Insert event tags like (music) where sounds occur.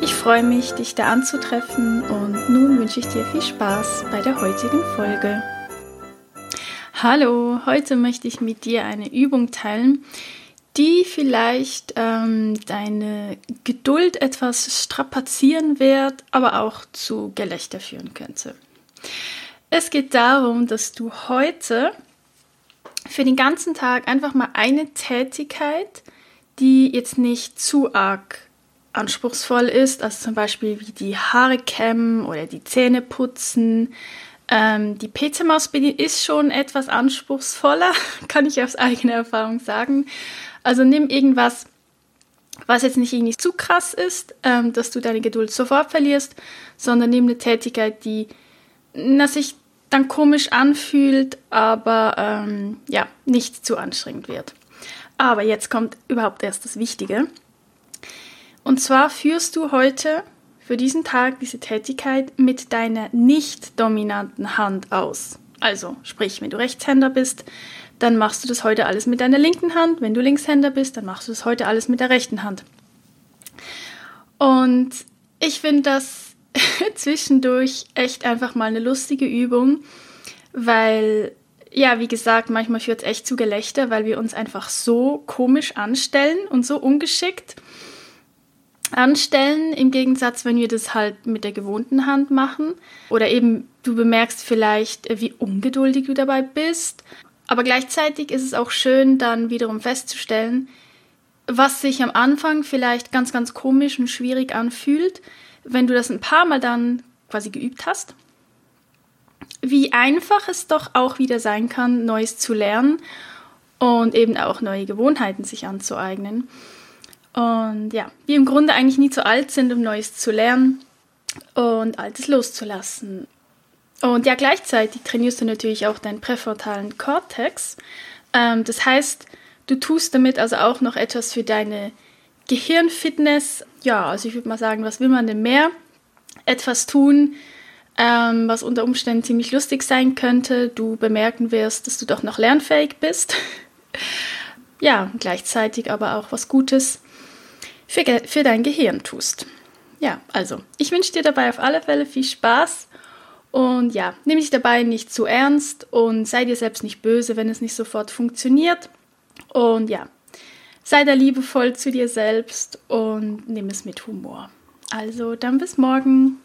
ich freue mich, dich da anzutreffen und nun wünsche ich dir viel Spaß bei der heutigen Folge. Hallo, heute möchte ich mit dir eine Übung teilen, die vielleicht ähm, deine Geduld etwas strapazieren wird, aber auch zu Gelächter führen könnte. Es geht darum, dass du heute für den ganzen Tag einfach mal eine Tätigkeit, die jetzt nicht zu arg anspruchsvoll ist, also zum Beispiel wie die Haare kämmen oder die Zähne putzen. Ähm, die PC-Maus ist schon etwas anspruchsvoller, (laughs) kann ich aus eigener Erfahrung sagen. Also nimm irgendwas, was jetzt nicht irgendwie zu krass ist, ähm, dass du deine Geduld sofort verlierst, sondern nimm eine Tätigkeit, die na, sich dann komisch anfühlt, aber ähm, ja, nicht zu anstrengend wird. Aber jetzt kommt überhaupt erst das Wichtige. Und zwar führst du heute für diesen Tag diese Tätigkeit mit deiner nicht dominanten Hand aus. Also, sprich, wenn du Rechtshänder bist, dann machst du das heute alles mit deiner linken Hand. Wenn du Linkshänder bist, dann machst du das heute alles mit der rechten Hand. Und ich finde das (laughs) zwischendurch echt einfach mal eine lustige Übung, weil, ja, wie gesagt, manchmal führt es echt zu Gelächter, weil wir uns einfach so komisch anstellen und so ungeschickt anstellen, im Gegensatz, wenn wir das halt mit der gewohnten Hand machen. Oder eben du bemerkst vielleicht, wie ungeduldig du dabei bist. Aber gleichzeitig ist es auch schön, dann wiederum festzustellen, was sich am Anfang vielleicht ganz, ganz komisch und schwierig anfühlt, wenn du das ein paar Mal dann quasi geübt hast. Wie einfach es doch auch wieder sein kann, Neues zu lernen und eben auch neue Gewohnheiten sich anzueignen. Und ja, wir im Grunde eigentlich nie zu alt sind, um Neues zu lernen und Altes loszulassen. Und ja, gleichzeitig trainierst du natürlich auch deinen präfrontalen Cortex. Ähm, das heißt, du tust damit also auch noch etwas für deine Gehirnfitness. Ja, also ich würde mal sagen, was will man denn mehr? Etwas tun, ähm, was unter Umständen ziemlich lustig sein könnte. Du bemerken wirst, dass du doch noch lernfähig bist. (laughs) ja, gleichzeitig aber auch was Gutes für, für dein Gehirn tust. Ja, also, ich wünsche dir dabei auf alle Fälle viel Spaß und ja, nimm dich dabei nicht zu ernst und sei dir selbst nicht böse, wenn es nicht sofort funktioniert. Und ja, sei da liebevoll zu dir selbst und nimm es mit Humor. Also, dann bis morgen.